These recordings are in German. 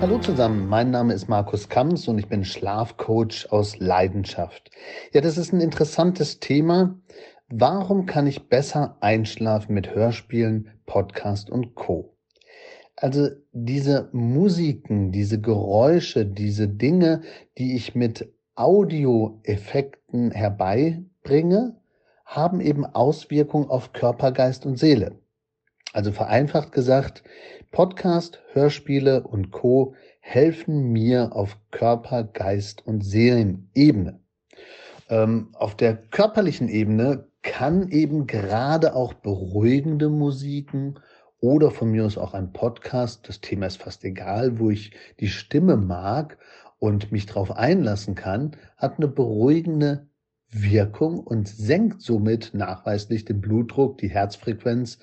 Hallo zusammen, mein Name ist Markus Kamps und ich bin Schlafcoach aus Leidenschaft. Ja, das ist ein interessantes Thema. Warum kann ich besser einschlafen mit Hörspielen, Podcast und Co? Also diese Musiken, diese Geräusche, diese Dinge, die ich mit Audioeffekten herbeibringe, haben eben Auswirkungen auf Körper, Geist und Seele. Also vereinfacht gesagt, Podcast, Hörspiele und Co helfen mir auf Körper, Geist und Seelenebene. Ähm, auf der körperlichen Ebene kann eben gerade auch beruhigende Musiken oder von mir aus auch ein Podcast, das Thema ist fast egal, wo ich die Stimme mag und mich darauf einlassen kann, hat eine beruhigende Wirkung und senkt somit nachweislich den Blutdruck, die Herzfrequenz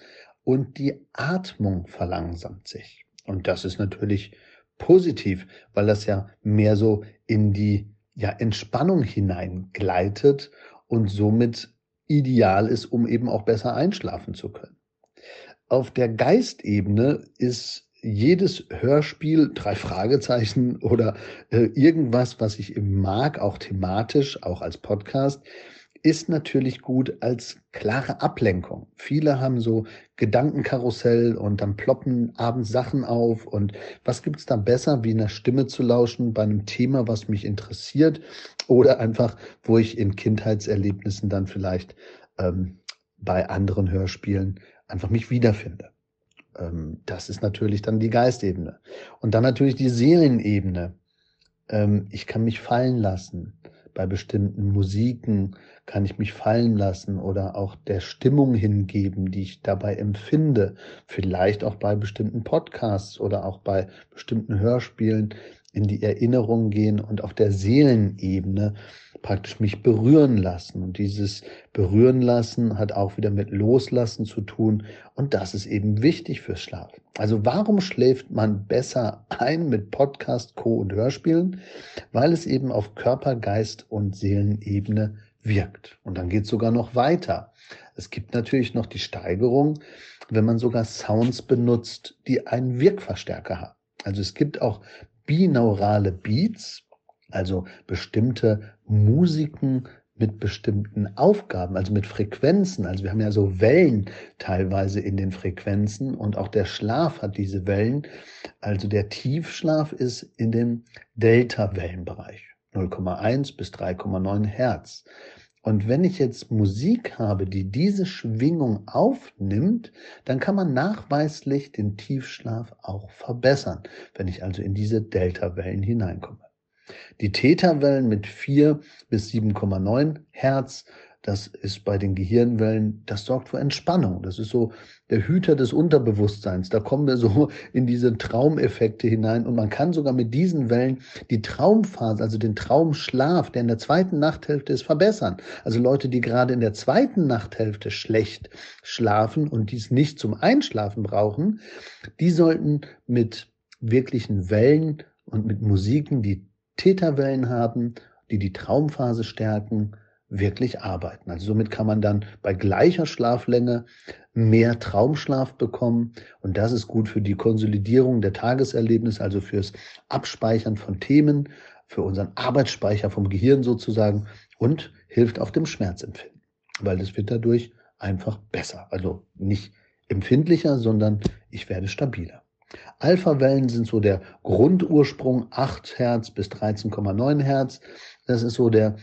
und die Atmung verlangsamt sich. Und das ist natürlich positiv, weil das ja mehr so in die ja, Entspannung hineingleitet und somit ideal ist, um eben auch besser einschlafen zu können. Auf der Geistebene ist jedes Hörspiel, drei Fragezeichen oder äh, irgendwas, was ich eben mag, auch thematisch, auch als Podcast, ist natürlich gut als klare Ablenkung. Viele haben so Gedankenkarussell und dann ploppen abends Sachen auf. Und was gibt's da besser, wie einer Stimme zu lauschen bei einem Thema, was mich interessiert oder einfach, wo ich in Kindheitserlebnissen dann vielleicht ähm, bei anderen Hörspielen einfach mich wiederfinde. Ähm, das ist natürlich dann die Geistebene. Und dann natürlich die Seelenebene. Ähm, ich kann mich fallen lassen bei bestimmten Musiken kann ich mich fallen lassen oder auch der Stimmung hingeben, die ich dabei empfinde. Vielleicht auch bei bestimmten Podcasts oder auch bei bestimmten Hörspielen in die Erinnerung gehen und auf der Seelenebene praktisch mich berühren lassen. Und dieses Berühren lassen hat auch wieder mit Loslassen zu tun. Und das ist eben wichtig fürs Schlafen. Also warum schläft man besser ein mit Podcast, Co. und Hörspielen? Weil es eben auf Körper, Geist und Seelenebene wirkt. Und dann geht es sogar noch weiter. Es gibt natürlich noch die Steigerung, wenn man sogar Sounds benutzt, die einen Wirkverstärker haben. Also es gibt auch binaurale Beats, also bestimmte Musiken mit bestimmten Aufgaben, also mit Frequenzen. Also wir haben ja so Wellen teilweise in den Frequenzen und auch der Schlaf hat diese Wellen. Also der Tiefschlaf ist in dem Delta-Wellenbereich, 0,1 bis 3,9 Hertz. Und wenn ich jetzt Musik habe, die diese Schwingung aufnimmt, dann kann man nachweislich den Tiefschlaf auch verbessern, wenn ich also in diese Delta-Wellen hineinkomme. Die Theta-Wellen mit 4 bis 7,9 Hertz das ist bei den Gehirnwellen, das sorgt für Entspannung. Das ist so der Hüter des Unterbewusstseins. Da kommen wir so in diese Traumeffekte hinein und man kann sogar mit diesen Wellen die Traumphase, also den Traumschlaf, der in der zweiten Nachthälfte ist, verbessern. Also Leute, die gerade in der zweiten Nachthälfte schlecht schlafen und dies nicht zum Einschlafen brauchen, die sollten mit wirklichen Wellen und mit Musiken, die Täterwellen haben, die die Traumphase stärken, wirklich arbeiten. Also somit kann man dann bei gleicher Schlaflänge mehr Traumschlaf bekommen und das ist gut für die Konsolidierung der Tageserlebnisse, also fürs Abspeichern von Themen, für unseren Arbeitsspeicher vom Gehirn sozusagen und hilft auf dem Schmerzempfinden, weil es wird dadurch einfach besser. Also nicht empfindlicher, sondern ich werde stabiler. Alpha-Wellen sind so der Grundursprung, 8 Hertz bis 13,9 Hertz. Das ist so der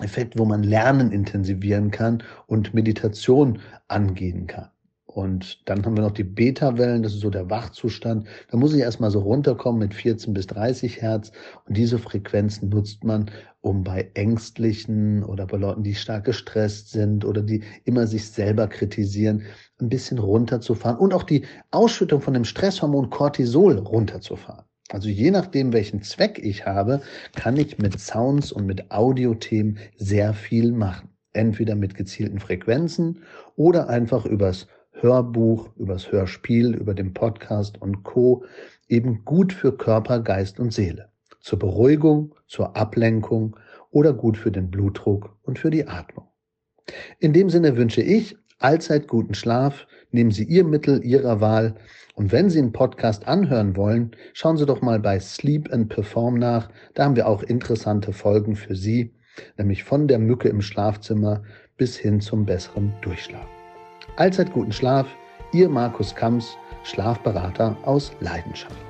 Effekt, wo man Lernen intensivieren kann und Meditation angehen kann. Und dann haben wir noch die Beta-Wellen, das ist so der Wachzustand. Da muss ich erstmal so runterkommen mit 14 bis 30 Hertz. Und diese Frequenzen nutzt man, um bei Ängstlichen oder bei Leuten, die stark gestresst sind oder die immer sich selber kritisieren, ein bisschen runterzufahren und auch die Ausschüttung von dem Stresshormon Cortisol runterzufahren. Also je nachdem, welchen Zweck ich habe, kann ich mit Sounds und mit Audiothemen sehr viel machen. entweder mit gezielten Frequenzen oder einfach übers Hörbuch, übers Hörspiel, über den Podcast und Co. eben gut für Körper, Geist und Seele. Zur Beruhigung, zur Ablenkung oder gut für den Blutdruck und für die Atmung. In dem Sinne wünsche ich allzeit guten Schlaf, nehmen Sie Ihr Mittel Ihrer Wahl und wenn Sie einen Podcast anhören wollen, schauen Sie doch mal bei Sleep and Perform nach. Da haben wir auch interessante Folgen für Sie, nämlich von der Mücke im Schlafzimmer bis hin zum besseren Durchschlafen. Allzeit guten Schlaf, Ihr Markus Kamps, Schlafberater aus Leidenschaft.